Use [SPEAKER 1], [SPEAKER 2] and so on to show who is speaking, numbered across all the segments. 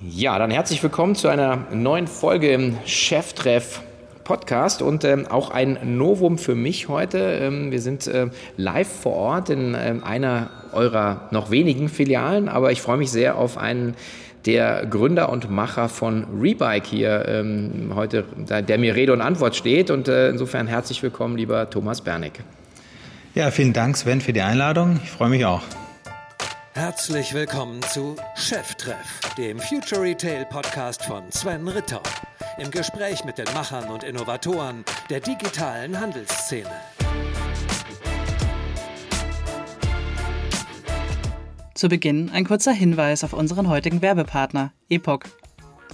[SPEAKER 1] Ja, dann herzlich willkommen zu einer neuen Folge im Cheftreff Podcast und ähm, auch ein Novum für mich heute. Ähm, wir sind äh, live vor Ort in äh, einer eurer noch wenigen Filialen, aber ich freue mich sehr auf einen der Gründer und Macher von Rebike hier ähm, heute, der mir Rede und Antwort steht. Und äh, insofern herzlich willkommen, lieber Thomas Bernig.
[SPEAKER 2] Ja, vielen Dank, Sven, für die Einladung. Ich freue mich auch.
[SPEAKER 3] Herzlich willkommen zu Cheftreff, dem Future Retail Podcast von Sven Ritter. Im Gespräch mit den Machern und Innovatoren der digitalen Handelsszene.
[SPEAKER 4] Zu Beginn ein kurzer Hinweis auf unseren heutigen Werbepartner, Epoch.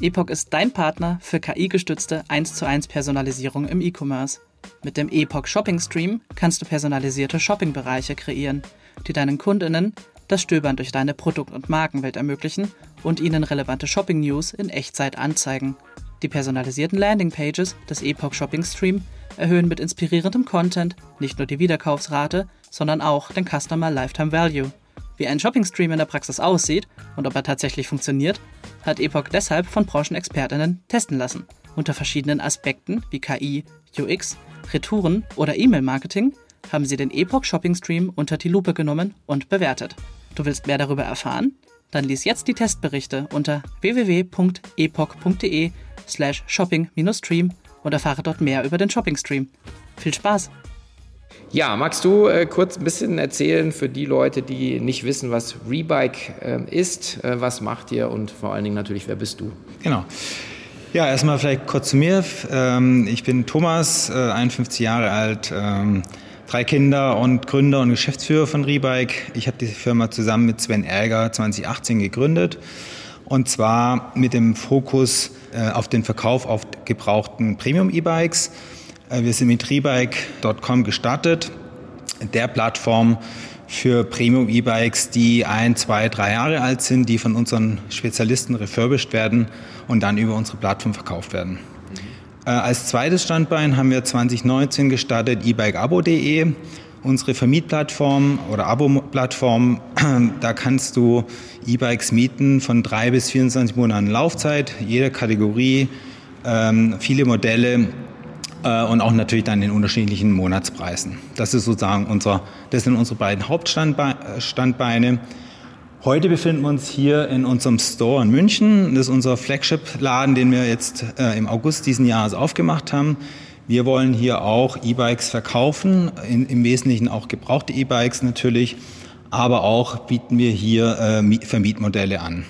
[SPEAKER 4] Epoch ist dein Partner für KI-gestützte 1 zu 1 Personalisierung im E-Commerce. Mit dem Epoch Shopping Stream kannst du personalisierte Shoppingbereiche kreieren, die deinen Kundinnen das Stöbern durch deine Produkt- und Markenwelt ermöglichen und ihnen relevante Shopping-News in Echtzeit anzeigen. Die personalisierten Landingpages des Epoch Shopping Stream erhöhen mit inspirierendem Content nicht nur die Wiederkaufsrate, sondern auch den Customer Lifetime Value. Wie ein Shopping Stream in der Praxis aussieht und ob er tatsächlich funktioniert, hat Epoch deshalb von Branchenexpertinnen testen lassen. Unter verschiedenen Aspekten wie KI, UX, Retouren oder E-Mail-Marketing haben sie den Epoch Shopping Stream unter die Lupe genommen und bewertet. Du willst mehr darüber erfahren? Dann lies jetzt die Testberichte unter www.epoch.de slash shopping-stream und erfahre dort mehr über den Shopping Stream. Viel Spaß!
[SPEAKER 1] Ja, magst du äh, kurz ein bisschen erzählen für die Leute, die nicht wissen, was Rebike äh, ist, äh, was macht ihr und vor allen Dingen natürlich, wer bist du?
[SPEAKER 2] Genau. Ja, erstmal vielleicht kurz zu mir. Ähm, ich bin Thomas, 51 äh, Jahre alt, ähm, drei Kinder und Gründer und Geschäftsführer von Rebike. Ich habe die Firma zusammen mit Sven Ärger 2018 gegründet und zwar mit dem Fokus äh, auf den Verkauf auf gebrauchten Premium-E-Bikes. Äh, wir sind mit rebike.com gestartet, der Plattform für Premium-E-Bikes, die ein, zwei, drei Jahre alt sind, die von unseren Spezialisten refurbished werden und dann über unsere Plattform verkauft werden. Äh, als zweites Standbein haben wir 2019 gestartet ebikeabo.de, unsere Vermietplattform oder Abo-Plattform. Da kannst du E-Bikes mieten von drei bis 24 Monaten Laufzeit, jeder Kategorie, ähm, viele Modelle äh, und auch natürlich dann in unterschiedlichen Monatspreisen. Das ist sozusagen unser, das sind unsere beiden Hauptstandbeine. Heute befinden wir uns hier in unserem Store in München. Das ist unser Flagship-Laden, den wir jetzt äh, im August diesen Jahres aufgemacht haben. Wir wollen hier auch E-Bikes verkaufen, in, im Wesentlichen auch gebrauchte E-Bikes natürlich, aber auch bieten wir hier äh, Vermietmodelle an.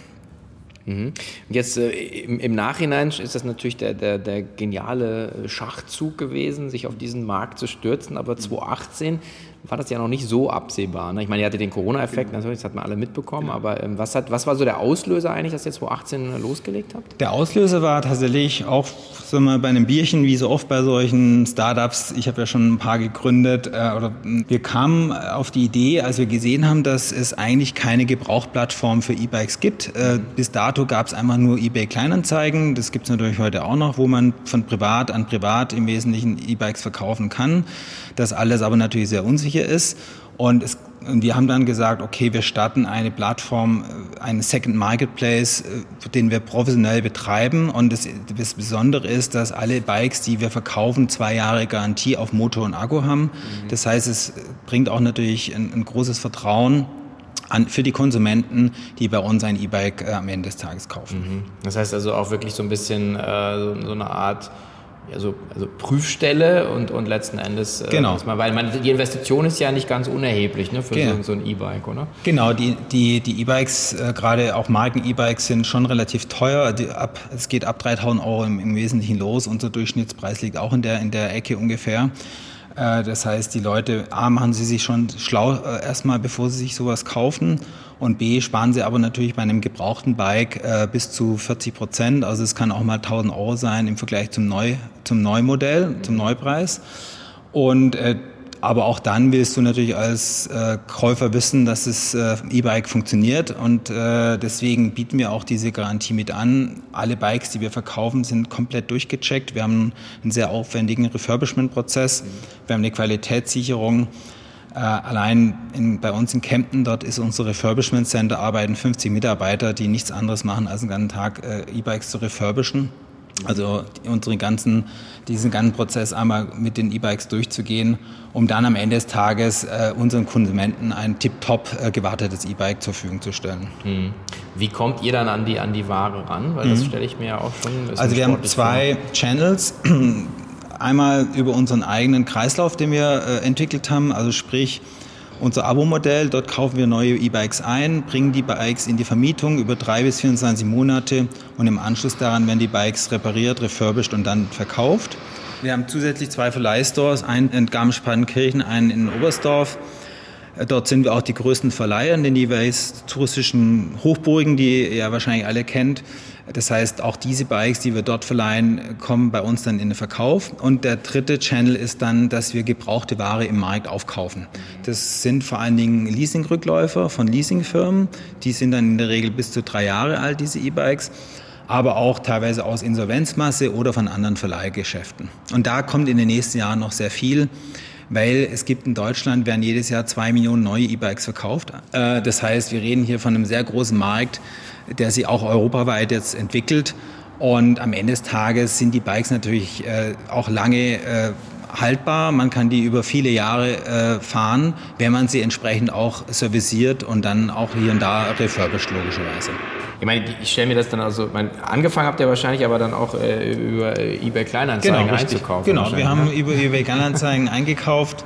[SPEAKER 1] Mhm. Jetzt äh, im, im, Nachhinein ist das natürlich der, der, der, geniale Schachzug gewesen, sich auf diesen Markt zu stürzen, aber 2018 war das ja noch nicht so absehbar. Ne? Ich meine, ihr hattet den Corona-Effekt, genau. natürlich, das hat man alle mitbekommen, genau. aber ähm, was, hat, was war so der Auslöser eigentlich, dass ihr 2018 losgelegt habt?
[SPEAKER 2] Der Auslöser war tatsächlich auch so mal bei einem Bierchen, wie so oft bei solchen Startups. Ich habe ja schon ein paar gegründet. Äh, oder wir kamen auf die Idee, als wir gesehen haben, dass es eigentlich keine Gebrauchplattform für E-Bikes gibt. Äh, bis dato gab es einfach nur eBay Kleinanzeigen. Das gibt es natürlich heute auch noch, wo man von privat an privat im Wesentlichen E-Bikes verkaufen kann. Das alles aber natürlich sehr unsicher ist. Und, es, und wir haben dann gesagt, okay, wir starten eine Plattform, äh, einen Second Marketplace, äh, den wir professionell betreiben. Und das, das Besondere ist, dass alle Bikes, die wir verkaufen, zwei Jahre Garantie auf Motor und Akku haben. Mhm. Das heißt, es bringt auch natürlich ein, ein großes Vertrauen an, für die Konsumenten, die bei uns ein E-Bike äh, am Ende des Tages kaufen. Mhm.
[SPEAKER 1] Das heißt also auch wirklich so ein bisschen äh, so, so eine Art also, also Prüfstelle und, und letzten Endes,
[SPEAKER 2] äh, genau.
[SPEAKER 1] Man, weil man, die Investition ist ja nicht ganz unerheblich ne, für genau. so, so, ein E-Bike, oder?
[SPEAKER 2] Genau, die die die E-Bikes, äh, gerade auch Marken-E-Bikes sind schon relativ teuer. Die, ab, es geht ab 3000 Euro im, im Wesentlichen los. Unser Durchschnittspreis liegt auch in der, in der Ecke ungefähr. Äh, das heißt, die Leute, A, machen sie sich schon schlau äh, erstmal, bevor sie sich sowas kaufen. Und B, sparen sie aber natürlich bei einem gebrauchten Bike äh, bis zu 40 Prozent. Also es kann auch mal 1000 Euro sein im Vergleich zum, Neu, zum Neumodell, zum Neupreis. Und äh, aber auch dann willst du natürlich als äh, Käufer wissen, dass das äh, E-Bike funktioniert und äh, deswegen bieten wir auch diese Garantie mit an. Alle Bikes, die wir verkaufen, sind komplett durchgecheckt. Wir haben einen sehr aufwendigen Refurbishment-Prozess. Wir haben eine Qualitätssicherung. Äh, allein in, bei uns in Kempten, dort ist unser Refurbishment Center, arbeiten 50 Mitarbeiter, die nichts anderes machen, als den ganzen Tag äh, E-Bikes zu refurbischen. Also unseren ganzen, diesen ganzen Prozess einmal mit den E-Bikes durchzugehen, um dann am Ende des Tages äh, unseren Konsumenten ein tiptop äh, gewartetes E-Bike zur Verfügung zu stellen.
[SPEAKER 1] Mhm. Wie kommt ihr dann an die, an die Ware ran? Weil das mhm. stelle ich mir ja auch schon.
[SPEAKER 2] Also wir haben zwei vor. Channels. Einmal über unseren eigenen Kreislauf, den wir äh, entwickelt haben, also sprich unser Abo-Modell. Dort kaufen wir neue E-Bikes ein, bringen die Bikes in die Vermietung über drei bis 24 Monate und im Anschluss daran werden die Bikes repariert, refurbished und dann verkauft. Wir haben zusätzlich zwei Verleihstores, einen in Garmisch-Partenkirchen, einen in Oberstdorf. Dort sind wir auch die größten Verleiher in den jeweils touristischen Hochburgen, die ihr wahrscheinlich alle kennt. Das heißt, auch diese Bikes, die wir dort verleihen, kommen bei uns dann in den Verkauf. Und der dritte Channel ist dann, dass wir gebrauchte Ware im Markt aufkaufen. Das sind vor allen Dingen Leasingrückläufer von Leasingfirmen. Die sind dann in der Regel bis zu drei Jahre alt, diese E-Bikes aber auch teilweise aus Insolvenzmasse oder von anderen Verleihgeschäften. Und da kommt in den nächsten Jahren noch sehr viel weil es gibt in Deutschland, werden jedes Jahr zwei Millionen neue E-Bikes verkauft. Äh, das heißt, wir reden hier von einem sehr großen Markt, der sich auch europaweit jetzt entwickelt. Und am Ende des Tages sind die Bikes natürlich äh, auch lange äh, haltbar. Man kann die über viele Jahre fahren, wenn man sie entsprechend auch serviciert und dann auch hier und da refurbished, logischerweise.
[SPEAKER 1] Ich meine, ich stelle mir das dann also, mein, angefangen habt ihr wahrscheinlich aber dann auch äh, über eBay Kleinanzeigen genau, einzukaufen.
[SPEAKER 2] Genau, wir haben über eBay Kleinanzeigen eingekauft,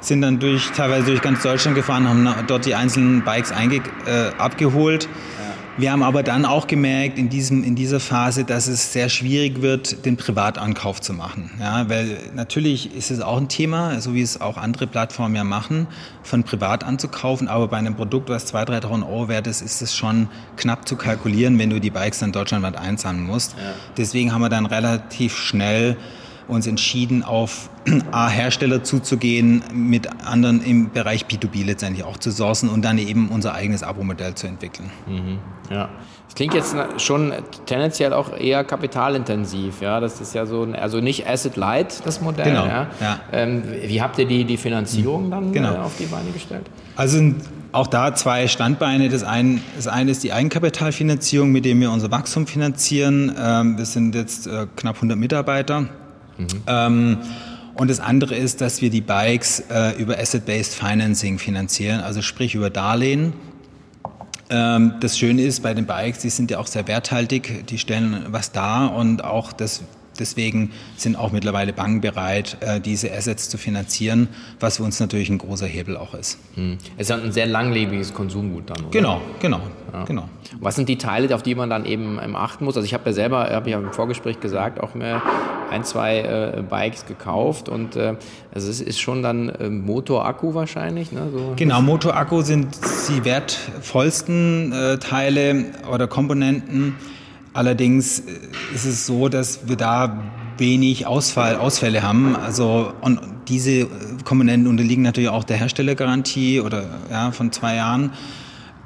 [SPEAKER 2] sind dann durch, teilweise durch ganz Deutschland gefahren, haben dort die einzelnen Bikes einge, äh, abgeholt wir haben aber dann auch gemerkt in, diesem, in dieser Phase, dass es sehr schwierig wird, den Privatankauf zu machen. Ja, weil natürlich ist es auch ein Thema, so wie es auch andere Plattformen ja machen, von privat anzukaufen. Aber bei einem Produkt, was 2.000, 3.000 Euro wert ist, ist es schon knapp zu kalkulieren, wenn du die Bikes dann deutschlandweit einsammeln musst. Ja. Deswegen haben wir dann relativ schnell uns entschieden, auf A, Hersteller zuzugehen, mit anderen im Bereich B2B letztendlich auch zu sourcen und dann eben unser eigenes Abo-Modell zu entwickeln. Mhm,
[SPEAKER 1] ja. Das klingt jetzt schon tendenziell auch eher kapitalintensiv, ja. Das ist ja so, ein, also nicht Asset Light, das Modell. Genau. Ja. ja. Ähm, wie habt ihr die, die Finanzierung dann genau. äh, auf die Beine gestellt?
[SPEAKER 2] Also auch da zwei Standbeine. Das eine, das eine ist die Eigenkapitalfinanzierung, mit dem wir unser Wachstum finanzieren. Ähm, wir sind jetzt äh, knapp 100 Mitarbeiter. Mhm. Ähm, und das andere ist, dass wir die Bikes äh, über Asset-Based Financing finanzieren, also sprich über Darlehen. Ähm, das Schöne ist bei den Bikes, die sind ja auch sehr werthaltig, die stellen was dar und auch das Deswegen sind auch mittlerweile Banken bereit, äh, diese Assets zu finanzieren, was für uns natürlich ein großer Hebel auch ist.
[SPEAKER 1] Hm. Es ist ein sehr langlebiges Konsumgut dann, oder?
[SPEAKER 2] Genau, genau, ja. genau.
[SPEAKER 1] Was sind die Teile, auf die man dann eben achten muss? Also ich habe ja selber, habe ja im Vorgespräch gesagt, auch mir ein, zwei äh, Bikes gekauft und äh, also es ist schon dann äh, Motor-Akku wahrscheinlich. Ne?
[SPEAKER 2] So. Genau, Motor-Akku sind die wertvollsten äh, Teile oder Komponenten. Allerdings äh, ist es so, dass wir da wenig Ausfall, Ausfälle haben. Also und diese Komponenten unterliegen natürlich auch der Herstellergarantie oder ja, von zwei Jahren.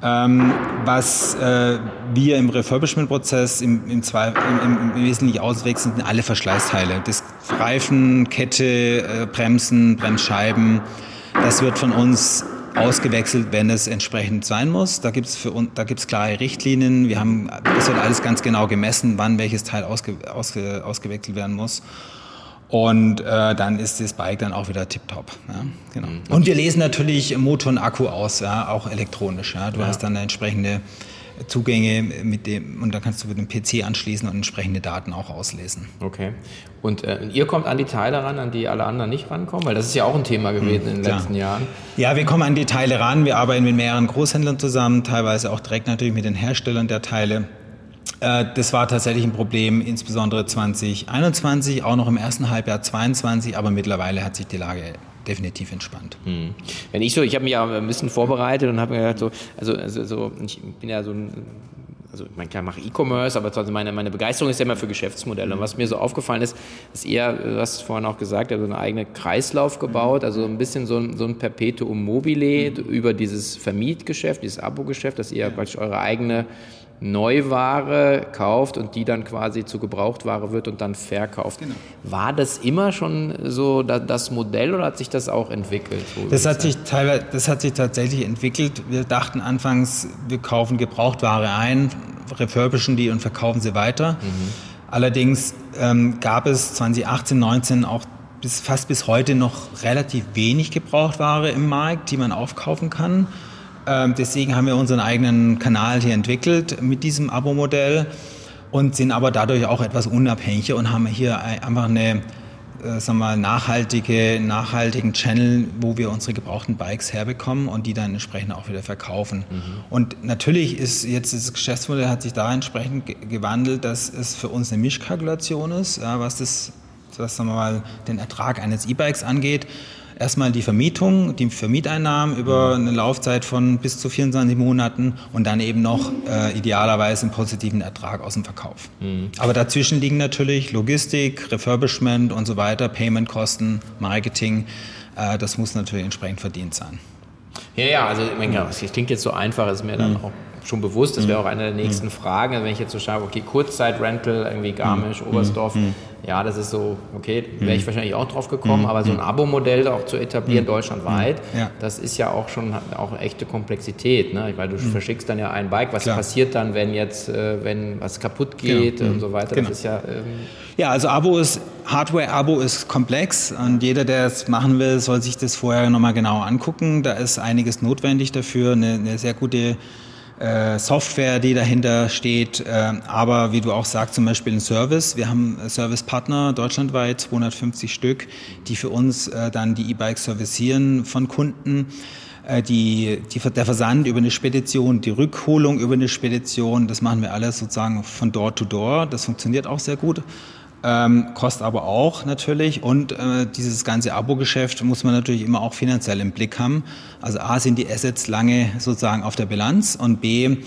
[SPEAKER 2] Ähm, was äh, wir im Refurbishment-Prozess im, im, im, im, Wesentlichen auswechseln, sind alle Verschleißteile. Das Reifen, Kette, äh, Bremsen, Bremsscheiben. Das wird von uns ausgewechselt, wenn es entsprechend sein muss. Da gibt es für uns, da gibt's klare Richtlinien. Wir haben, das wird alles ganz genau gemessen, wann welches Teil ausge, ausge, ausgewechselt werden muss. Und äh, dann ist das Bike dann auch wieder tiptop. Ja, genau. Mhm. Und wir lesen natürlich Motor und Akku aus, ja, auch elektronisch. Ja. Du ja. hast dann eine entsprechende Zugänge mit dem und da kannst du mit dem PC anschließen und entsprechende Daten auch auslesen.
[SPEAKER 1] Okay. Und äh, ihr kommt an die Teile ran, an die alle anderen nicht rankommen, weil das ist ja auch ein Thema gewesen hm, in den klar. letzten Jahren.
[SPEAKER 2] Ja, wir kommen an die Teile ran. Wir arbeiten mit mehreren Großhändlern zusammen, teilweise auch direkt natürlich mit den Herstellern der Teile. Äh, das war tatsächlich ein Problem, insbesondere 2021, auch noch im ersten Halbjahr 2022, aber mittlerweile hat sich die Lage definitiv entspannt. Hm.
[SPEAKER 1] Wenn ich so, ich habe mich ja ein bisschen vorbereitet und habe mir gedacht, so, also, also so, ich bin ja so ein also ich meine, klar, mache E-Commerce, aber trotzdem meine, meine Begeisterung ist ja immer für Geschäftsmodelle. Und was mir so aufgefallen ist, ist eher, du hast vorhin auch gesagt, also einen eigenen Kreislauf gebaut, also ein bisschen so ein, so ein Perpetuum mobile über dieses Vermietgeschäft, dieses Abo-Geschäft, dass ihr praktisch eure eigene Neuware kauft und die dann quasi zu Gebrauchtware wird und dann verkauft. Genau. War das immer schon so das Modell oder hat sich das auch entwickelt?
[SPEAKER 2] Das hat, sich teilweise, das hat sich tatsächlich entwickelt. Wir dachten anfangs, wir kaufen Gebrauchtware ein, refurbischen die und verkaufen sie weiter. Mhm. Allerdings ähm, gab es 2018, 2019 auch bis, fast bis heute noch relativ wenig Gebrauchtware im Markt, die man aufkaufen kann. Ähm, deswegen haben wir unseren eigenen Kanal hier entwickelt mit diesem Abo-Modell und sind aber dadurch auch etwas unabhängiger und haben hier einfach eine äh, sagen wir, nachhaltige, nachhaltigen Channel, wo wir unsere gebrauchten Bikes herbekommen und die dann entsprechend auch wieder verkaufen. Mhm. Und natürlich ist jetzt das Geschäftsmodell hat sich da entsprechend gewandelt, dass es für uns eine Mischkalkulation ist, was das, was sagen wir mal, den Ertrag eines E-Bikes angeht erstmal die Vermietung, die Vermieteinnahmen über eine Laufzeit von bis zu 24 Monaten und dann eben noch äh, idealerweise einen positiven Ertrag aus dem Verkauf. Mhm. Aber dazwischen liegen natürlich Logistik, Refurbishment und so weiter, Paymentkosten, Marketing. Äh, das muss natürlich entsprechend verdient sein.
[SPEAKER 1] Ja, ja, also ich meine, das klingt jetzt so einfach, ist mir dann mhm. auch schon bewusst. Das wäre auch eine der nächsten mhm. Fragen. Also wenn ich jetzt so schaue, okay, Kurzzeit-Rental, irgendwie Garmisch, mhm. Oberstdorf, mhm. ja, das ist so, okay, wäre ich wahrscheinlich auch drauf gekommen, aber so ein Abo-Modell auch zu etablieren deutschlandweit, ja. das ist ja auch schon auch echte Komplexität, ne? weil du verschickst dann ja ein Bike, was Klar. passiert dann, wenn jetzt, äh, wenn was kaputt genau. geht genau. und so weiter,
[SPEAKER 2] genau.
[SPEAKER 1] das ist ja... Ähm
[SPEAKER 2] ja, also Abo ist, Hardware-Abo ist komplex und jeder, der es machen will, soll sich das vorher nochmal genauer angucken. Da ist einiges notwendig dafür, eine, eine sehr gute äh, Software, die dahinter steht, äh, aber wie du auch sagst, zum Beispiel ein Service. Wir haben Servicepartner deutschlandweit, 250 Stück, die für uns äh, dann die E-Bikes servicieren von Kunden. Äh, die, die, der Versand über eine Spedition, die Rückholung über eine Spedition, das machen wir alles sozusagen von Door to Door. Das funktioniert auch sehr gut ähm, kostet aber auch natürlich. Und äh, dieses ganze Abo-Geschäft muss man natürlich immer auch finanziell im Blick haben. Also A sind die Assets lange sozusagen auf der Bilanz und B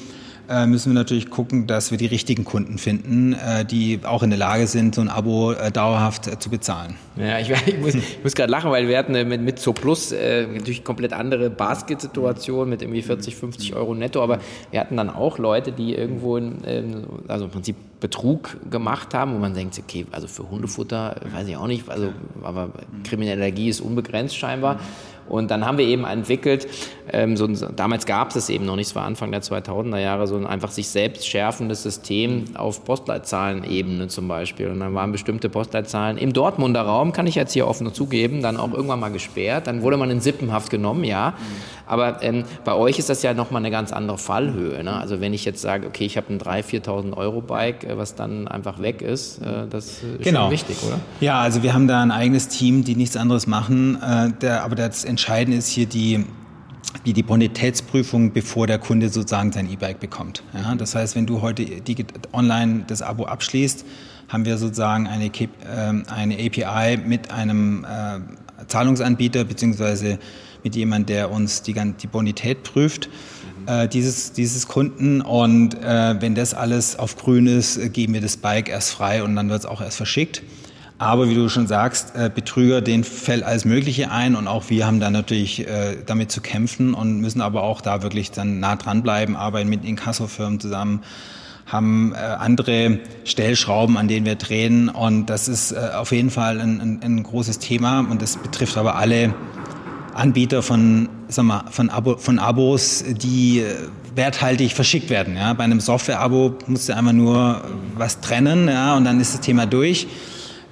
[SPEAKER 2] äh, müssen wir natürlich gucken, dass wir die richtigen Kunden finden, äh, die auch in der Lage sind, so ein Abo äh, dauerhaft zu bezahlen.
[SPEAKER 1] Ja, ich, ich muss, muss gerade lachen, weil wir hatten mit, mit So Plus äh, natürlich komplett andere Basket-Situation mit irgendwie 40, 50 Euro netto, aber wir hatten dann auch Leute, die irgendwo, in, also im Prinzip Betrug gemacht haben, wo man denkt, okay, also für Hundefutter weiß ich auch nicht, also, aber kriminelle Energie ist unbegrenzt scheinbar. Und dann haben wir eben entwickelt, ähm, so ein, damals gab es es eben noch nicht, es war Anfang der 2000er Jahre, so ein einfach sich selbst schärfendes System auf Postleitzahlenebene zum Beispiel. Und dann waren bestimmte Postleitzahlen im Dortmunder Raum, kann ich jetzt hier offen zugeben, dann auch irgendwann mal gesperrt. Dann wurde man in Sippenhaft genommen, ja. Aber ähm, bei euch ist das ja nochmal eine ganz andere Fallhöhe. Ne? Also wenn ich jetzt sage, okay, ich habe ein 3.000, 4.000 Euro Bike, äh, was dann einfach weg ist, äh, das ist
[SPEAKER 2] genau.
[SPEAKER 1] schon wichtig, oder?
[SPEAKER 2] Ja, also wir haben da ein eigenes Team, die nichts anderes machen. Äh, der, aber das Entscheidende ist hier die die, die Bonitätsprüfung, bevor der Kunde sozusagen sein E-Bike bekommt. Ja, das heißt, wenn du heute online das Abo abschließt, haben wir sozusagen eine, ähm, eine API mit einem äh, Zahlungsanbieter beziehungsweise mit jemandem, der uns die, die Bonität prüft. Äh, dieses, dieses Kunden und äh, wenn das alles auf grün ist, geben wir das Bike erst frei und dann wird es auch erst verschickt. Aber wie du schon sagst, äh, Betrüger, denen fällt alles Mögliche ein und auch wir haben da natürlich äh, damit zu kämpfen und müssen aber auch da wirklich dann nah dranbleiben, arbeiten mit Inkassofirmen zusammen, haben äh, andere Stellschrauben, an denen wir drehen und das ist äh, auf jeden Fall ein, ein, ein großes Thema und das betrifft aber alle Anbieter von, sag mal, von, Abo, von Abos, die äh, werthaltig verschickt werden. Ja? Bei einem Software-Abo musst du einfach nur was trennen ja? und dann ist das Thema durch.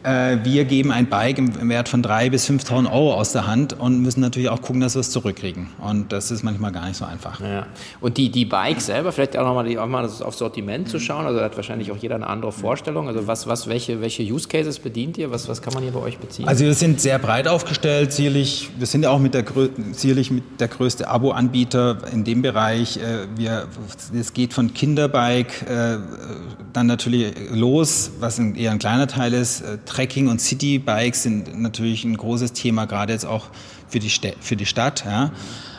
[SPEAKER 2] Äh, wir geben ein Bike im Wert von 3.000 bis 5.000 Euro aus der Hand und müssen natürlich auch gucken, dass wir es zurückkriegen. Und das ist manchmal gar nicht so einfach.
[SPEAKER 1] Ja. Und die, die Bikes selber, vielleicht auch nochmal auch mal aufs Sortiment zu schauen, also da hat wahrscheinlich auch jeder eine andere Vorstellung. Also was, was, welche, welche Use Cases bedient ihr? Was, was kann man hier bei euch beziehen?
[SPEAKER 2] Also wir sind sehr breit aufgestellt, sicherlich, wir sind ja auch mit der, sicherlich mit der größte Abo-Anbieter in dem Bereich. Äh, wir, es geht von Kinderbike äh, dann natürlich los, was eher ein kleiner Teil ist, Trekking und Citybikes sind natürlich ein großes Thema, gerade jetzt auch für die, St für die Stadt. Ja.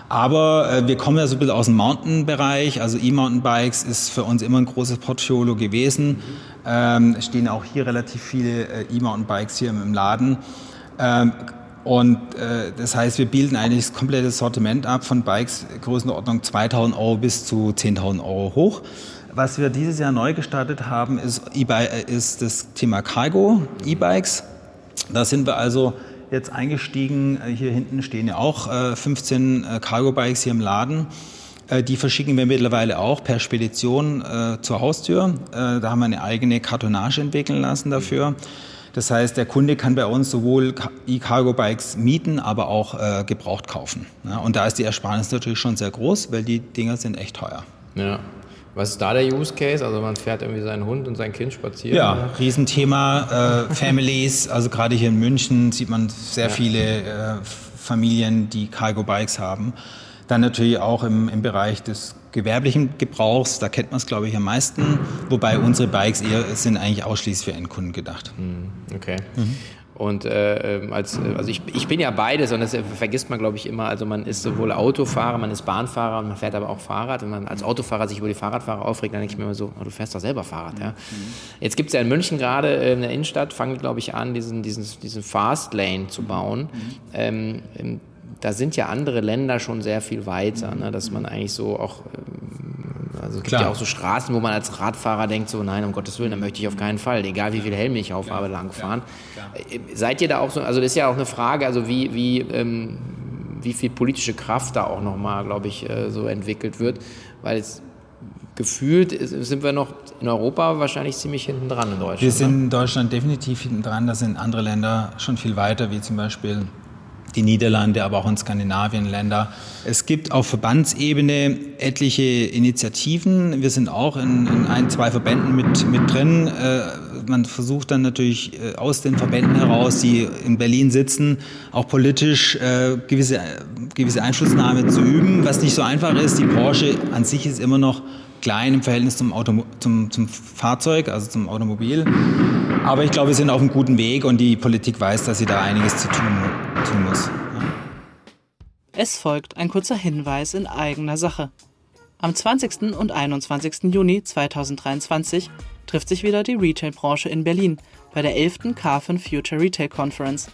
[SPEAKER 2] Aber äh, wir kommen ja so ein bisschen aus dem Mountain-Bereich. Also E-Mountainbikes ist für uns immer ein großes Portfolio gewesen. Ähm, stehen auch hier relativ viele äh, E-Mountainbikes hier im, im Laden. Ähm, und äh, das heißt, wir bilden eigentlich das komplette Sortiment ab von Bikes Größenordnung 2000 Euro bis zu 10.000 Euro hoch Was wir dieses Jahr neu gestartet haben, ist, e ist das Thema Cargo, E-Bikes. Da sind wir also jetzt eingestiegen. Hier hinten stehen ja auch 15 äh, äh, Cargo-Bikes hier im Laden. Äh, die verschicken wir mittlerweile auch per Spedition äh, zur Haustür. Äh, da haben wir eine eigene Kartonage entwickeln lassen dafür. Das heißt, der Kunde kann bei uns sowohl E-Cargo-Bikes mieten, aber auch äh, gebraucht kaufen. Und da ist die Ersparnis natürlich schon sehr groß, weil die Dinger sind echt teuer.
[SPEAKER 1] Ja. Was ist da der Use Case? Also man fährt irgendwie seinen Hund und sein Kind spazieren?
[SPEAKER 2] Ja, Riesenthema. Äh, Families, also gerade hier in München sieht man sehr ja. viele äh, Familien, die Cargo Bikes haben. Dann natürlich auch im, im Bereich des gewerblichen Gebrauchs, da kennt man es, glaube ich, am meisten. Wobei unsere Bikes eher sind eigentlich ausschließlich für Endkunden gedacht.
[SPEAKER 1] Hm, okay. Mhm. Und äh, ähm, als, äh, also ich, ich bin ja beides und das äh, vergisst man, glaube ich, immer. Also man ist sowohl Autofahrer, man ist Bahnfahrer und man fährt aber auch Fahrrad. Wenn man als Autofahrer sich über die Fahrradfahrer aufregt, dann denke ich mir immer so, oh, du fährst doch selber Fahrrad. Ja? Mhm. Jetzt gibt es ja in München gerade in der Innenstadt, fangen glaube ich an, diesen, diesen, diesen Fast Lane zu bauen. Mhm. Ähm, da sind ja andere Länder schon sehr viel weiter, ne? dass man eigentlich so auch, ähm, also es gibt Klar. ja auch so Straßen, wo man als Radfahrer denkt, so nein, um Gottes Willen, da möchte ich auf keinen Fall, egal wie viel Helm ich aufhabe, langfahren. Ja, Seid ihr da auch so, also das ist ja auch eine Frage, also wie, wie, ähm, wie viel politische Kraft da auch nochmal, glaube ich, äh, so entwickelt wird, weil es gefühlt sind wir noch in Europa wahrscheinlich ziemlich hinten dran in Deutschland.
[SPEAKER 2] Wir sind ne? in Deutschland definitiv hinten dran, da sind andere Länder schon viel weiter, wie zum Beispiel die Niederlande, aber auch in Skandinavien Länder. Es gibt auf Verbandsebene etliche Initiativen. Wir sind auch in, in ein, zwei Verbänden mit, mit drin. Äh, man versucht dann natürlich äh, aus den Verbänden heraus, die in Berlin sitzen, auch politisch äh, gewisse, gewisse Einflussnahme zu üben, was nicht so einfach ist. Die Branche an sich ist immer noch klein im Verhältnis zum, Auto, zum, zum Fahrzeug, also zum Automobil. Aber ich glaube, wir sind auf einem guten Weg und die Politik weiß, dass sie da einiges zu tun, tun muss.
[SPEAKER 4] Es folgt ein kurzer Hinweis in eigener Sache. Am 20. und 21. Juni 2023 trifft sich wieder die Retail-Branche in Berlin bei der 11. Carfin Future Retail Conference.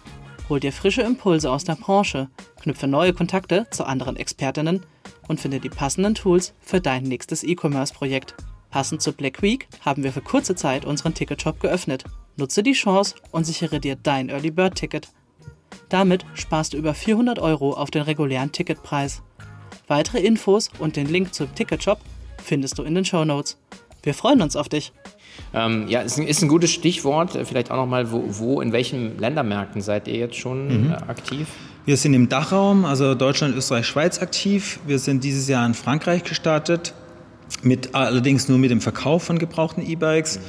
[SPEAKER 4] Hol dir frische Impulse aus der Branche, knüpfe neue Kontakte zu anderen Expertinnen und finde die passenden Tools für dein nächstes E-Commerce-Projekt. Passend zur Black Week haben wir für kurze Zeit unseren Ticketshop geöffnet. Nutze die Chance und sichere dir dein Early Bird Ticket. Damit sparst du über 400 Euro auf den regulären Ticketpreis. Weitere Infos und den Link zum Ticketshop findest du in den Show Notes. Wir freuen uns auf dich.
[SPEAKER 1] Ähm, ja, ist ein, ist ein, gutes Stichwort. Vielleicht auch nochmal, wo, wo, in welchen Ländermärkten seid ihr jetzt schon mhm. äh, aktiv?
[SPEAKER 2] Wir sind im Dachraum, also Deutschland, Österreich, Schweiz aktiv. Wir sind dieses Jahr in Frankreich gestartet, mit, allerdings nur mit dem Verkauf von gebrauchten E-Bikes.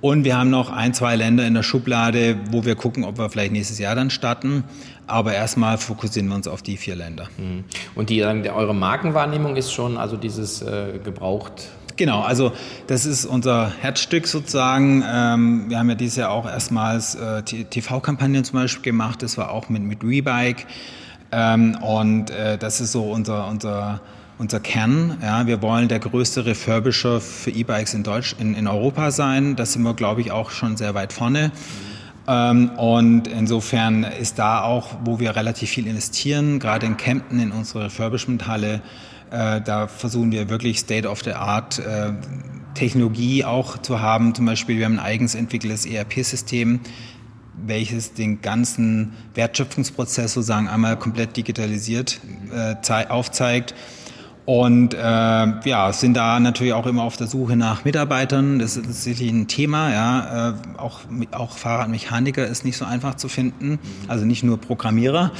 [SPEAKER 2] Und wir haben noch ein, zwei Länder in der Schublade, wo wir gucken, ob wir vielleicht nächstes Jahr dann starten. Aber erstmal fokussieren wir uns auf die vier Länder.
[SPEAKER 1] Mhm. Und die, eure Markenwahrnehmung ist schon also dieses äh, gebraucht
[SPEAKER 2] Genau, also das ist unser Herzstück sozusagen. Ähm, wir haben ja dieses Jahr auch erstmals äh, TV-Kampagnen zum Beispiel gemacht. Das war auch mit, mit Rebike. Ähm, und äh, das ist so unser, unser, unser Kern. Ja, wir wollen der größte Refurbisher für E-Bikes in, Deutsch, in, in Europa sein. Da sind wir, glaube ich, auch schon sehr weit vorne. Ähm, und insofern ist da auch, wo wir relativ viel investieren, gerade in Kempten, in unsere Refurbishment-Halle, äh, da versuchen wir wirklich State-of-the-Art äh, Technologie auch zu haben. Zum Beispiel, wir haben ein eigens entwickeltes ERP-System, welches den ganzen Wertschöpfungsprozess sozusagen einmal komplett digitalisiert äh, aufzeigt und äh, ja, sind da natürlich auch immer auf der Suche nach Mitarbeitern. Das ist sicherlich ein Thema. Ja, äh, auch, auch Fahrradmechaniker ist nicht so einfach zu finden, also nicht nur Programmierer.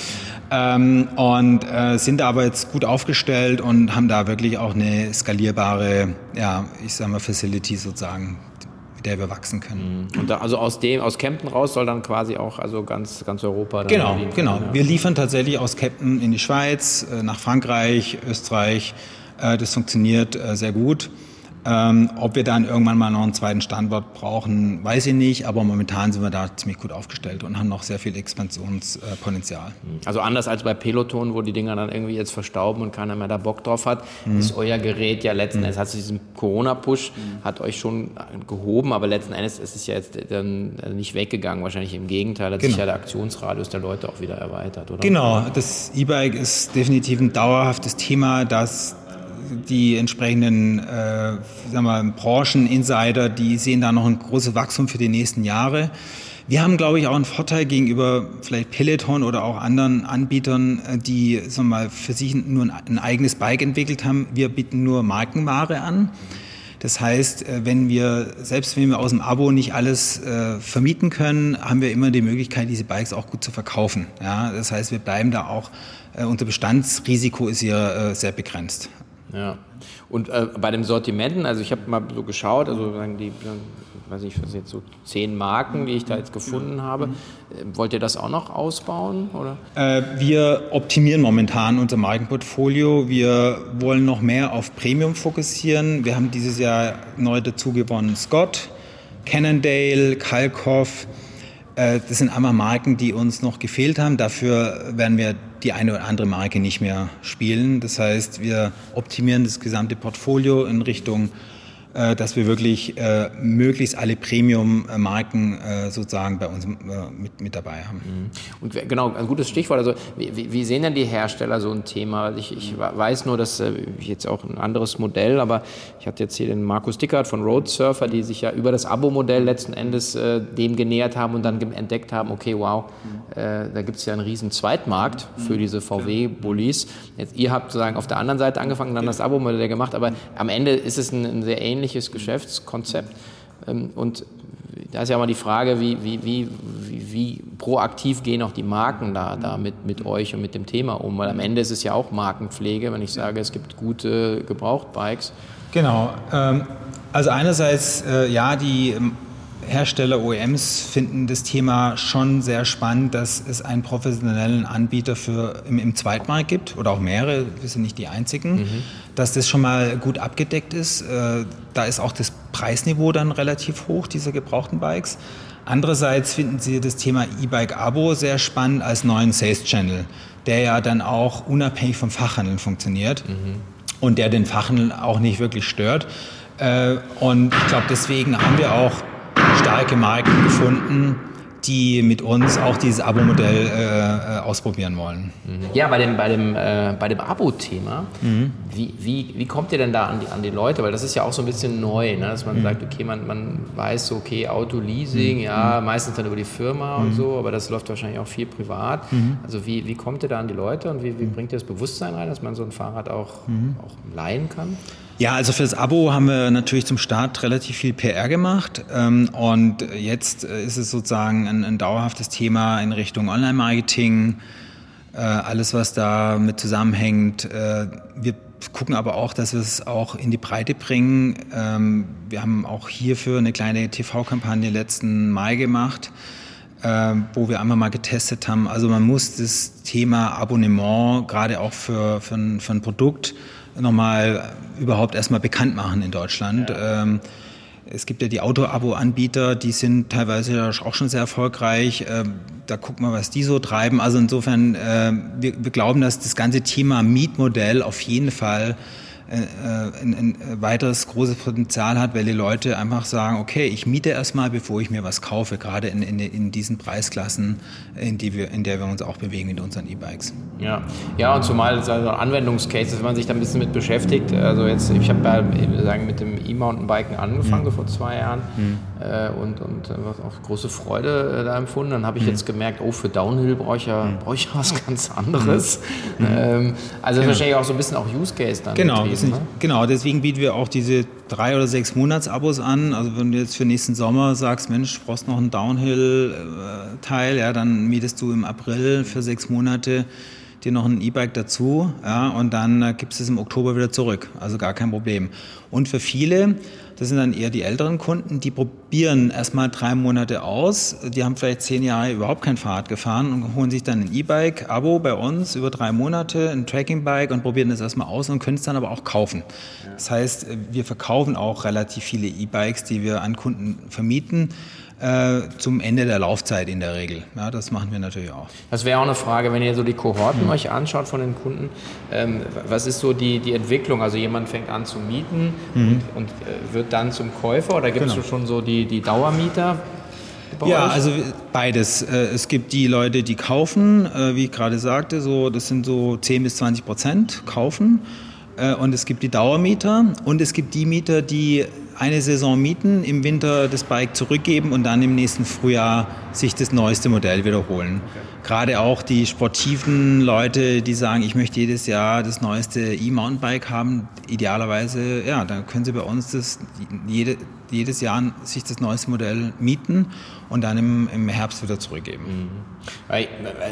[SPEAKER 2] Ähm, und äh, sind aber jetzt gut aufgestellt und haben da wirklich auch eine skalierbare, ja, ich sag mal, Facility sozusagen mit der wir wachsen können.
[SPEAKER 1] Mhm. Und da, also aus dem, aus Kempten raus soll dann quasi auch also ganz, ganz Europa.
[SPEAKER 2] genau, genau. Ja. Wir liefern tatsächlich aus Kempten in die Schweiz, äh, nach Frankreich, Österreich. Äh, das funktioniert äh, sehr gut. Ähm, ob wir dann irgendwann mal noch einen zweiten Standort brauchen, weiß ich nicht, aber momentan sind wir da ziemlich gut aufgestellt und haben noch sehr viel Expansionspotenzial.
[SPEAKER 1] Also anders als bei Peloton, wo die Dinger dann irgendwie jetzt verstauben und keiner mehr da Bock drauf hat, mhm. ist euer Gerät ja letzten mhm. Endes, hat sich diesen Corona-Push, mhm. hat euch schon gehoben, aber letzten Endes ist es ja jetzt dann nicht weggegangen, wahrscheinlich im Gegenteil, hat genau. sich ja der Aktionsradius der Leute auch wieder erweitert, oder?
[SPEAKER 2] Genau, das E-Bike ist definitiv ein dauerhaftes Thema, das die entsprechenden äh, sagen wir, Brancheninsider, die sehen da noch ein großes Wachstum für die nächsten Jahre. Wir haben, glaube ich, auch einen Vorteil gegenüber vielleicht Peloton oder auch anderen Anbietern, äh, die sagen wir mal, für sich nur ein eigenes Bike entwickelt haben. Wir bieten nur Markenware an. Das heißt, äh, wenn wir, selbst wenn wir aus dem Abo nicht alles äh, vermieten können, haben wir immer die Möglichkeit, diese Bikes auch gut zu verkaufen. Ja, das heißt, wir bleiben da auch, äh, unser Bestandsrisiko ist hier äh, sehr begrenzt.
[SPEAKER 1] Ja. Und äh, bei den Sortimenten, also ich habe mal so geschaut, also die weiß ich, was jetzt so zehn Marken, die ich da jetzt gefunden habe. Äh, wollt ihr das auch noch ausbauen? Oder?
[SPEAKER 2] Äh, wir optimieren momentan unser Markenportfolio. Wir wollen noch mehr auf Premium fokussieren. Wir haben dieses Jahr neu dazu gewonnen Scott, Cannondale, Kalkoff. Äh, das sind einmal Marken, die uns noch gefehlt haben. Dafür werden wir die eine oder andere Marke nicht mehr spielen. Das heißt, wir optimieren das gesamte Portfolio in Richtung dass wir wirklich äh, möglichst alle Premium-Marken äh, sozusagen bei uns mit, mit dabei haben. Mhm.
[SPEAKER 1] Und genau, ein gutes Stichwort. Also wie, wie sehen denn die Hersteller so ein Thema? Ich, ich weiß nur, dass jetzt auch ein anderes Modell, aber ich hatte jetzt hier den Markus Dickert von Road Surfer, die sich ja über das Abo-Modell letzten Endes dem genähert haben und dann entdeckt haben, okay, wow, mhm. da gibt es ja einen riesen Zweitmarkt für mhm. diese VW-Bullies. Ihr habt sozusagen auf der anderen Seite angefangen, dann das Abo-Modell gemacht, aber am Ende ist es ein, ein sehr ähnliches ähnliches Geschäftskonzept. Ähm, und da ist ja mal die Frage, wie, wie, wie, wie, proaktiv gehen auch die Marken da, da mit, mit euch und mit dem Thema um? Weil am Ende ist es ja auch Markenpflege, wenn ich sage, es gibt gute Gebrauchtbikes.
[SPEAKER 2] Genau. Ähm, also einerseits, äh, ja, die Hersteller, OEMs finden das Thema schon sehr spannend, dass es einen professionellen Anbieter für, im, im Zweitmarkt gibt oder auch mehrere, wir sind nicht die einzigen, mhm. dass das schon mal gut abgedeckt ist. Äh, da ist auch das Preisniveau dann relativ hoch dieser gebrauchten Bikes. Andererseits finden sie das Thema E-Bike-Abo sehr spannend als neuen Sales-Channel, der ja dann auch unabhängig vom Fachhandel funktioniert mhm. und der den Fachhandel auch nicht wirklich stört. Äh, und ich glaube, deswegen haben wir auch starke Marken gefunden, die mit uns auch dieses Abo-Modell äh, äh, ausprobieren wollen.
[SPEAKER 1] Mhm. Ja, bei dem, bei dem, äh, bei dem Abo-Thema, mhm. wie, wie, wie kommt ihr denn da an die, an die Leute? Weil das ist ja auch so ein bisschen neu, ne? dass man mhm. sagt, okay, man, man weiß, okay, Autoleasing, mhm. ja, meistens dann über die Firma und mhm. so, aber das läuft wahrscheinlich auch viel privat. Mhm. Also wie, wie kommt ihr da an die Leute und wie, wie bringt ihr das Bewusstsein rein, dass man so ein Fahrrad auch, auch leihen kann?
[SPEAKER 2] Ja, also fürs Abo haben wir natürlich zum Start relativ viel PR gemacht ähm, und jetzt äh, ist es sozusagen ein, ein dauerhaftes Thema in Richtung Online-Marketing, äh, alles was da mit zusammenhängt. Äh, wir gucken aber auch, dass wir es auch in die Breite bringen. Ähm, wir haben auch hierfür eine kleine TV-Kampagne letzten Mai gemacht, wo wir einmal mal getestet haben. Also man muss das Thema Abonnement gerade auch für, für, ein, für ein Produkt nochmal überhaupt erstmal bekannt machen in Deutschland. Ja. Ähm, es gibt ja die Auto-Abo-Anbieter, die sind teilweise auch schon sehr erfolgreich. Ähm, da gucken wir, was die so treiben. Also insofern, äh, wir, wir glauben, dass das ganze Thema Mietmodell auf jeden Fall ein, ein weiteres großes Potenzial hat, weil die Leute einfach sagen, okay, ich miete erstmal, bevor ich mir was kaufe, gerade in, in, in diesen Preisklassen, in, die wir, in der wir uns auch bewegen mit unseren E-Bikes.
[SPEAKER 1] Ja. ja, und zumal also Anwendungscases, wenn man sich da ein bisschen mit beschäftigt, also jetzt, ich habe ja sagen, mit dem E-Mountainbiken angefangen mhm. vor zwei Jahren mhm. äh, und, und auch große Freude äh, da empfunden. Dann habe ich mhm. jetzt gemerkt, oh, für Downhill brauche ich ja, mhm. brauche ich was ganz anderes. Mhm. Ähm, also genau. wahrscheinlich auch so ein bisschen auch Use Case dann.
[SPEAKER 2] Genau, ist nicht, genau, deswegen bieten wir auch diese drei oder sechs Monats-Abos an. Also wenn du jetzt für nächsten Sommer sagst, Mensch, du brauchst noch einen Downhill-Teil, ja, dann mietest du im April für sechs Monate dir noch ein E-Bike dazu, ja, und dann äh, gibst es im Oktober wieder zurück. Also gar kein Problem. Und für viele das sind dann eher die älteren Kunden, die probieren erstmal drei Monate aus. Die haben vielleicht zehn Jahre überhaupt kein Fahrrad gefahren und holen sich dann ein E-Bike, Abo bei uns über drei Monate, ein Tracking-Bike und probieren das erstmal aus und können es dann aber auch kaufen. Das heißt, wir verkaufen auch relativ viele E-Bikes, die wir an Kunden vermieten äh, zum Ende der Laufzeit in der Regel. Ja, das machen wir natürlich auch.
[SPEAKER 1] Das wäre auch eine Frage, wenn ihr so die Kohorten mhm. euch anschaut von den Kunden. Ähm, was ist so die, die Entwicklung? Also jemand fängt an zu mieten mhm. und, und äh, wird dann zum Käufer oder gibt es genau. schon so die, die Dauermieter?
[SPEAKER 2] Ja, euch? also beides. Äh, es gibt die Leute, die kaufen, äh, wie ich gerade sagte, so, das sind so 10 bis 20 Prozent kaufen. Äh, und es gibt die Dauermieter und es gibt die Mieter, die eine Saison mieten, im Winter das Bike zurückgeben und dann im nächsten Frühjahr sich das neueste Modell wiederholen. Okay. Gerade auch die sportiven Leute, die sagen, ich möchte jedes Jahr das neueste E-Mountainbike haben, idealerweise, ja, dann können sie bei uns das jede, jedes Jahr sich das neueste Modell mieten und dann im, im Herbst wieder zurückgeben. Mhm.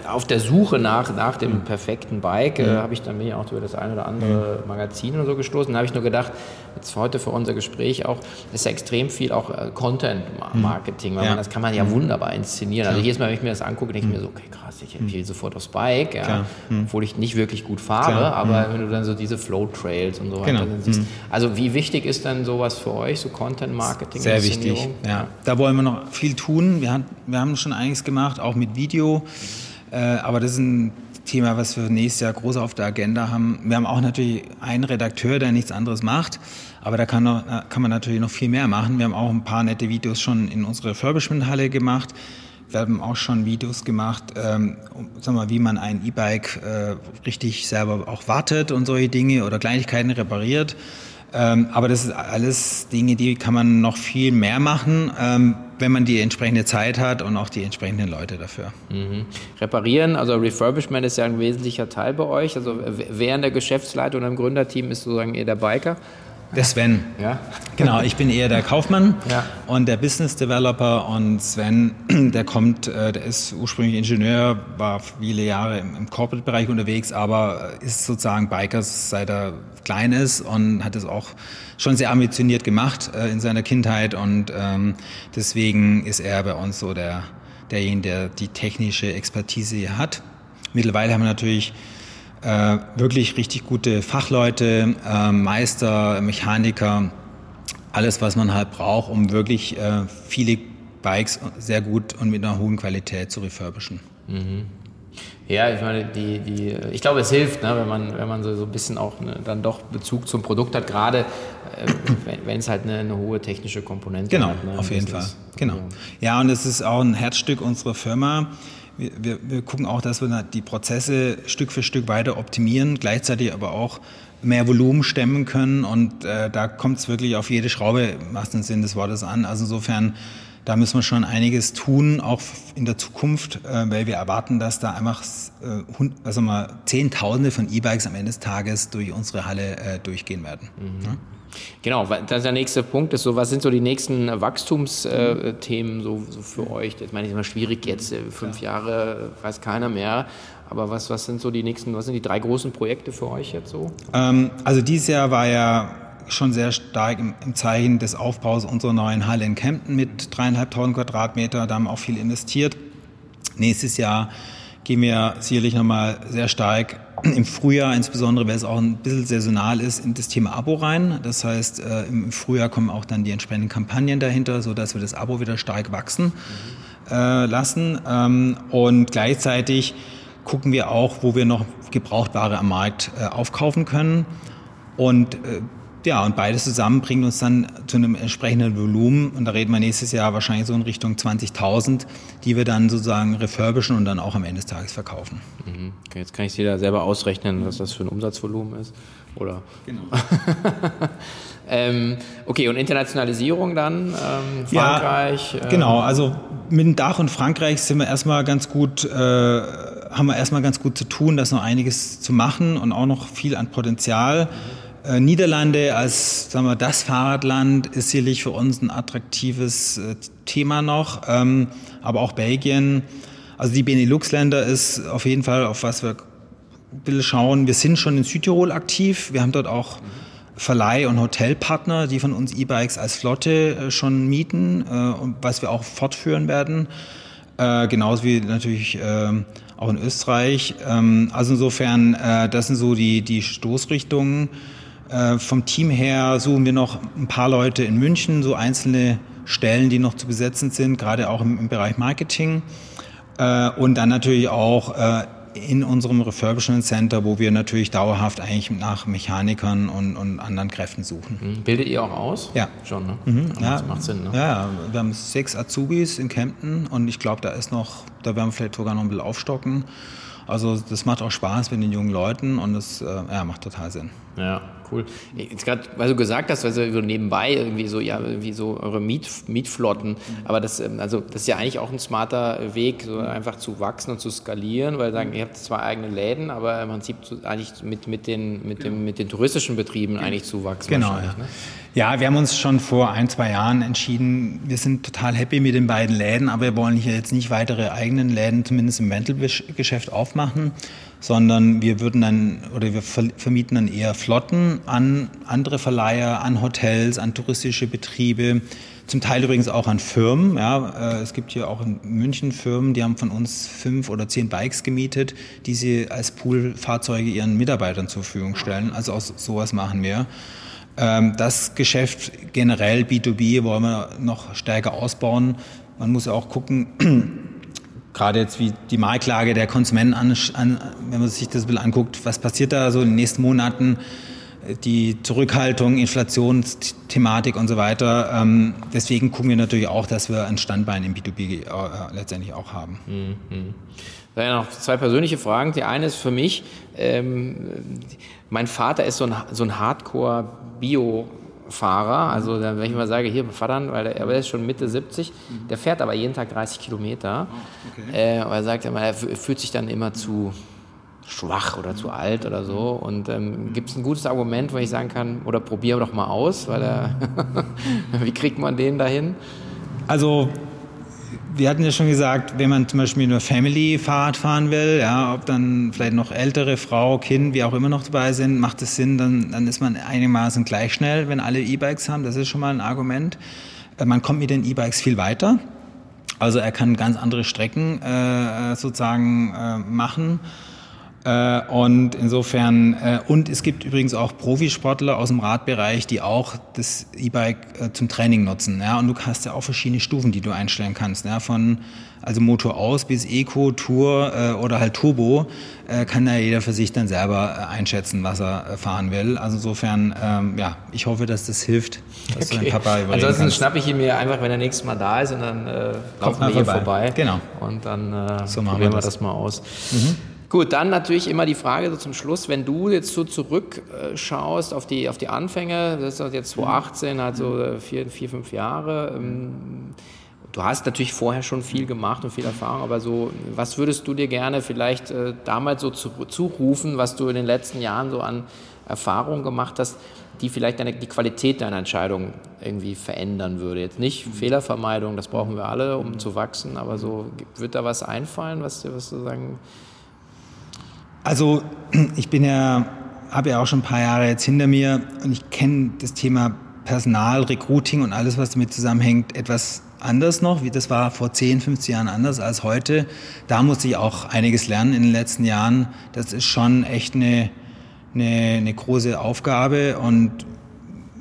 [SPEAKER 1] Auf der Suche nach, nach dem perfekten Bike äh, mhm. habe ich dann mir auch über das ein oder andere mhm. Magazin und so gestoßen. Da habe ich nur gedacht, jetzt heute für unser Gespräch auch, ist ja extrem viel auch äh, Content-Marketing, mhm. weil ja. man, das kann man ja mhm. wunderbar inszenieren. Also jedes Mal, wenn ich mir das angucke, denke ich mir so, okay, krass, ich empfehle sofort aufs Bike, ja, obwohl ich nicht wirklich gut fahre, Klar. aber wenn du dann so diese Flow-Trails und so weiter genau. siehst. Also wie wichtig ist denn sowas für euch, so Content-Marketing?
[SPEAKER 2] Sehr wichtig, ja. Da wollen wir noch viel tun. Wir, hat, wir haben schon einiges gemacht, auch mit Video, äh, aber das ist ein Thema, was wir nächstes Jahr groß auf der Agenda haben. Wir haben auch natürlich einen Redakteur, der nichts anderes macht, aber da kann, noch, kann man natürlich noch viel mehr machen. Wir haben auch ein paar nette Videos schon in unserer Refurbishment-Halle gemacht. Wir haben auch schon Videos gemacht, ähm, sag mal, wie man ein E-Bike äh, richtig selber auch wartet und solche Dinge oder Kleinigkeiten repariert. Ähm, aber das ist alles Dinge, die kann man noch viel mehr machen, ähm, wenn man die entsprechende Zeit hat und auch die entsprechenden Leute dafür.
[SPEAKER 1] Mhm. Reparieren, also Refurbishment ist ja ein wesentlicher Teil bei euch. Also wer in der Geschäftsleitung oder im Gründerteam ist sozusagen eher der Biker?
[SPEAKER 2] Der Sven. Ja. Genau, ich bin eher der Kaufmann ja. und der Business Developer und Sven, der kommt, äh, der ist ursprünglich Ingenieur, war viele Jahre im Corporate-Bereich unterwegs, aber ist sozusagen Bikers seit er klein ist und hat es auch schon sehr ambitioniert gemacht äh, in seiner Kindheit und ähm, deswegen ist er bei uns so der, derjenige, der die technische Expertise hat. Mittlerweile haben wir natürlich äh, wirklich richtig gute Fachleute, äh, Meister, Mechaniker, alles, was man halt braucht, um wirklich äh, viele Bikes sehr gut und mit einer hohen Qualität zu refurbischen. Mhm.
[SPEAKER 1] Ja, ich meine, die, die, ich glaube, es hilft, ne, wenn man, wenn man so, so ein bisschen auch ne, dann doch Bezug zum Produkt hat, gerade äh, wenn es halt eine, eine, hohe technische Komponente
[SPEAKER 2] genau,
[SPEAKER 1] hat.
[SPEAKER 2] Genau, ne, auf jeden Fall. Genau. Ja, und es ist auch ein Herzstück unserer Firma wir, wir, wir gucken auch, dass wir die Prozesse Stück für Stück weiter optimieren, gleichzeitig aber auch mehr Volumen stemmen können. Und äh, da kommt es wirklich auf jede Schraube im wahrsten Sinn des Wortes an. Also insofern, da müssen wir schon einiges tun, auch in der Zukunft, äh, weil wir erwarten, dass da einfach äh, also mal Zehntausende von E-Bikes am Ende des Tages durch unsere Halle äh, durchgehen werden. Mhm. Ja?
[SPEAKER 1] Genau, das ist der nächste Punkt. Ist so, was sind so die nächsten Wachstumsthemen so, so, für euch? Ich meine, es ist immer schwierig jetzt, äh, fünf Jahre weiß keiner mehr. Aber was, was sind so die nächsten, was sind die drei großen Projekte für euch jetzt so?
[SPEAKER 2] Ähm, also dieses Jahr war ja schon sehr stark im, im, Zeichen des Aufbaus unserer neuen Halle in Kempten mit dreieinhalbtausend Quadratmeter. Da haben wir auch viel investiert. Nächstes Jahr gehen wir sicherlich nochmal sehr stark im Frühjahr, insbesondere weil es auch ein bisschen saisonal ist, in das Thema Abo rein. Das heißt, äh, im Frühjahr kommen auch dann die entsprechenden Kampagnen dahinter, sodass wir das Abo wieder stark wachsen äh, lassen. Ähm, und gleichzeitig gucken wir auch, wo wir noch Gebrauchtware am Markt äh, aufkaufen können. Und ja, und beides zusammen bringt uns dann zu einem entsprechenden Volumen. Und da reden wir nächstes Jahr wahrscheinlich so in Richtung 20.000, die wir dann sozusagen refurbischen und dann auch am Ende des Tages verkaufen.
[SPEAKER 1] Mhm. Okay, jetzt kann ich dir da selber ausrechnen, was das für ein Umsatzvolumen ist. Oder? Genau. ähm, okay, und Internationalisierung dann? Ähm, Frankreich?
[SPEAKER 2] Ja, genau, also mit dem Dach und Frankreich sind wir erstmal ganz gut, äh, haben wir erstmal ganz gut zu tun, da ist noch einiges zu machen und auch noch viel an Potenzial. Mhm. Äh, Niederlande als sagen wir, das Fahrradland ist sicherlich für uns ein attraktives äh, Thema noch, ähm, aber auch Belgien. Also die Benelux-Länder ist auf jeden Fall, auf was wir ein bisschen schauen. Wir sind schon in Südtirol aktiv. Wir haben dort auch Verleih- und Hotelpartner, die von uns E-Bikes als Flotte äh, schon mieten, was wir auch fortführen werden. genauso wie natürlich ähm, auch in Österreich. Ähm, also insofern, das sind so die, die Stoßrichtungen. Äh, vom Team her suchen wir noch ein paar Leute in München, so einzelne Stellen, die noch zu besetzen sind, gerade auch im, im Bereich Marketing. Äh, und dann natürlich auch äh, in unserem Refurbishment Center, wo wir natürlich dauerhaft eigentlich nach Mechanikern und, und anderen Kräften suchen.
[SPEAKER 1] Mhm. Bildet ihr auch aus?
[SPEAKER 2] Ja.
[SPEAKER 1] Schon, ne?
[SPEAKER 2] Mhm. Ja, macht Sinn, ne? Ja, wir haben sechs Azubis in Kempten und ich glaube, da ist noch, da werden wir vielleicht sogar noch ein bisschen aufstocken. Also das macht auch Spaß mit den jungen Leuten und das äh, ja, macht total Sinn.
[SPEAKER 1] Ja, cool. Jetzt gerade, weil du gesagt hast, also so nebenbei irgendwie so, ja, wie so eure Miet, Mietflotten, aber das, ähm, also das ist ja eigentlich auch ein smarter Weg, so einfach zu wachsen und zu skalieren, weil sagen, ihr habt zwar eigene Läden, aber im Prinzip eigentlich mit, mit, den, mit, dem, mit den touristischen Betrieben eigentlich zu wachsen.
[SPEAKER 2] Genau, ja. Ne? Ja, wir haben uns schon vor ein, zwei Jahren entschieden, wir sind total happy mit den beiden Läden, aber wir wollen hier jetzt nicht weitere eigenen Läden, zumindest im Rental-Geschäft, aufmachen, sondern wir würden dann oder wir vermieten dann eher Flotten an andere Verleiher, an Hotels, an touristische Betriebe, zum Teil übrigens auch an Firmen. Ja, äh, es gibt hier auch in München Firmen, die haben von uns fünf oder zehn Bikes gemietet, die sie als Poolfahrzeuge ihren Mitarbeitern zur Verfügung stellen. Also auch sowas machen wir. Ähm, das Geschäft generell B2B wollen wir noch stärker ausbauen. Man muss ja auch gucken, gerade jetzt wie die Marktlage der Konsumenten an, an, wenn man sich das ein bisschen anguckt, was passiert da so in den nächsten Monaten, die Zurückhaltung, Inflationsthematik und so weiter. Ähm, deswegen gucken wir natürlich auch, dass wir ein Standbein im B2B äh, letztendlich auch haben. Mhm.
[SPEAKER 1] Da noch zwei persönliche Fragen. Die eine ist für mich, ähm, mein Vater ist so ein, so ein Hardcore-Bio- Fahrer, also wenn ich mal sage, hier Vater, weil er, ist schon Mitte 70, der fährt aber jeden Tag 30 Kilometer. Oh, okay. äh, er sagt immer, er fühlt sich dann immer zu schwach oder zu alt oder so. Und ähm, gibt es ein gutes Argument, wo ich sagen kann, oder probiere doch mal aus, weil er, wie kriegt man den dahin?
[SPEAKER 2] Also wir hatten ja schon gesagt, wenn man zum Beispiel nur Family-Fahrrad fahren will, ja, ob dann vielleicht noch ältere Frau, Kind, wie auch immer noch dabei sind, macht es Sinn, dann, dann ist man einigermaßen gleich schnell, wenn alle E-Bikes haben. Das ist schon mal ein Argument. Äh, man kommt mit den E-Bikes viel weiter. Also er kann ganz andere Strecken äh, sozusagen äh, machen. Äh, und insofern, äh, und es gibt übrigens auch Profisportler aus dem Radbereich, die auch das E-Bike äh, zum Training nutzen. Ja, und du hast ja auch verschiedene Stufen, die du einstellen kannst. Ja, von also Motor aus bis Eco, Tour oder halt Turbo kann ja jeder für sich dann selber einschätzen, was er fahren will. Also insofern, ähm, ja, ich hoffe, dass das hilft, dass okay. du deinen Papa
[SPEAKER 1] Ansonsten kannst. schnappe ich ihn mir einfach, wenn er nächstes Mal da ist und dann äh, laufen wir hier vorbei. vorbei.
[SPEAKER 2] Genau.
[SPEAKER 1] Und dann äh, so probieren wir das. das mal aus. Mhm. Gut, dann natürlich immer die Frage so zum Schluss, wenn du jetzt so zurückschaust auf die, auf die Anfänge, das ist jetzt 2018, also äh, vier, vier, fünf Jahre, ähm, du hast natürlich vorher schon viel gemacht und viel Erfahrung, aber so, was würdest du dir gerne vielleicht äh, damals so zu, zurufen, was du in den letzten Jahren so an Erfahrungen gemacht hast, die vielleicht deine, die Qualität deiner Entscheidung irgendwie verändern würde. Jetzt nicht Fehlervermeidung, das brauchen wir alle, um zu wachsen, aber so wird da was einfallen, was, was du sagen
[SPEAKER 2] also ich bin ja, habe ja auch schon ein paar Jahre jetzt hinter mir und ich kenne das Thema Personal, Recruiting und alles, was damit zusammenhängt, etwas anders noch, wie das war vor 10, 15 Jahren anders als heute. Da musste ich auch einiges lernen in den letzten Jahren. Das ist schon echt eine, eine, eine große Aufgabe und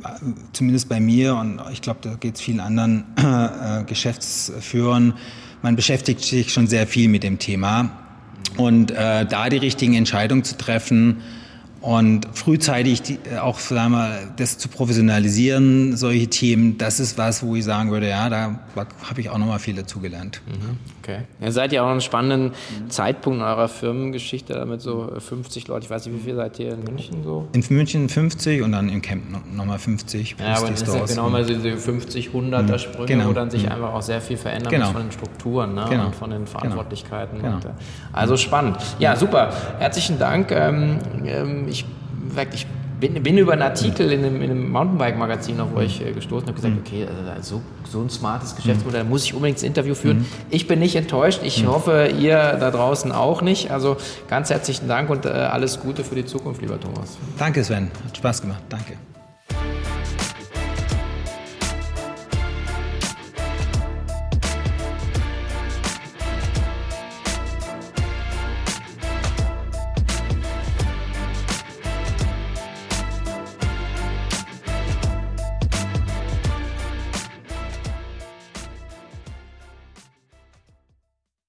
[SPEAKER 2] äh, zumindest bei mir und ich glaube, da geht es vielen anderen äh, Geschäftsführern, man beschäftigt sich schon sehr viel mit dem Thema. Und äh, da die richtigen Entscheidungen zu treffen, und frühzeitig die, äh, auch sagen wir, das zu professionalisieren, solche Themen, das ist was, wo ich sagen würde, ja, da habe ich auch noch mal viel dazugelernt.
[SPEAKER 1] Mhm, okay. Ihr seid ja auch einen spannenden Zeitpunkt in eurer Firmengeschichte mit so 50 Leuten. Ich weiß nicht, wie viel seid ihr in München so?
[SPEAKER 2] In München 50 und dann im Camp nochmal 50.
[SPEAKER 1] Ja, aber das sind genau mal so diese 50, 100er Sprünge, genau. wo dann sich mhm. einfach auch sehr viel verändert genau. von den Strukturen ne? genau. und von den Verantwortlichkeiten. Genau. Und, äh, also spannend. Ja, super. Herzlichen Dank. Ähm, ähm, ich, ich bin, bin, über einen Artikel in einem, einem Mountainbike-Magazin auf euch äh, gestoßen und habe gesagt, okay, also so, so ein smartes Geschäftsmodell, da muss ich unbedingt das Interview führen. Mhm. Ich bin nicht enttäuscht, ich mhm. hoffe, ihr da draußen auch nicht. Also ganz herzlichen Dank und äh, alles Gute für die Zukunft, lieber Thomas.
[SPEAKER 2] Danke, Sven. Hat Spaß gemacht. Danke.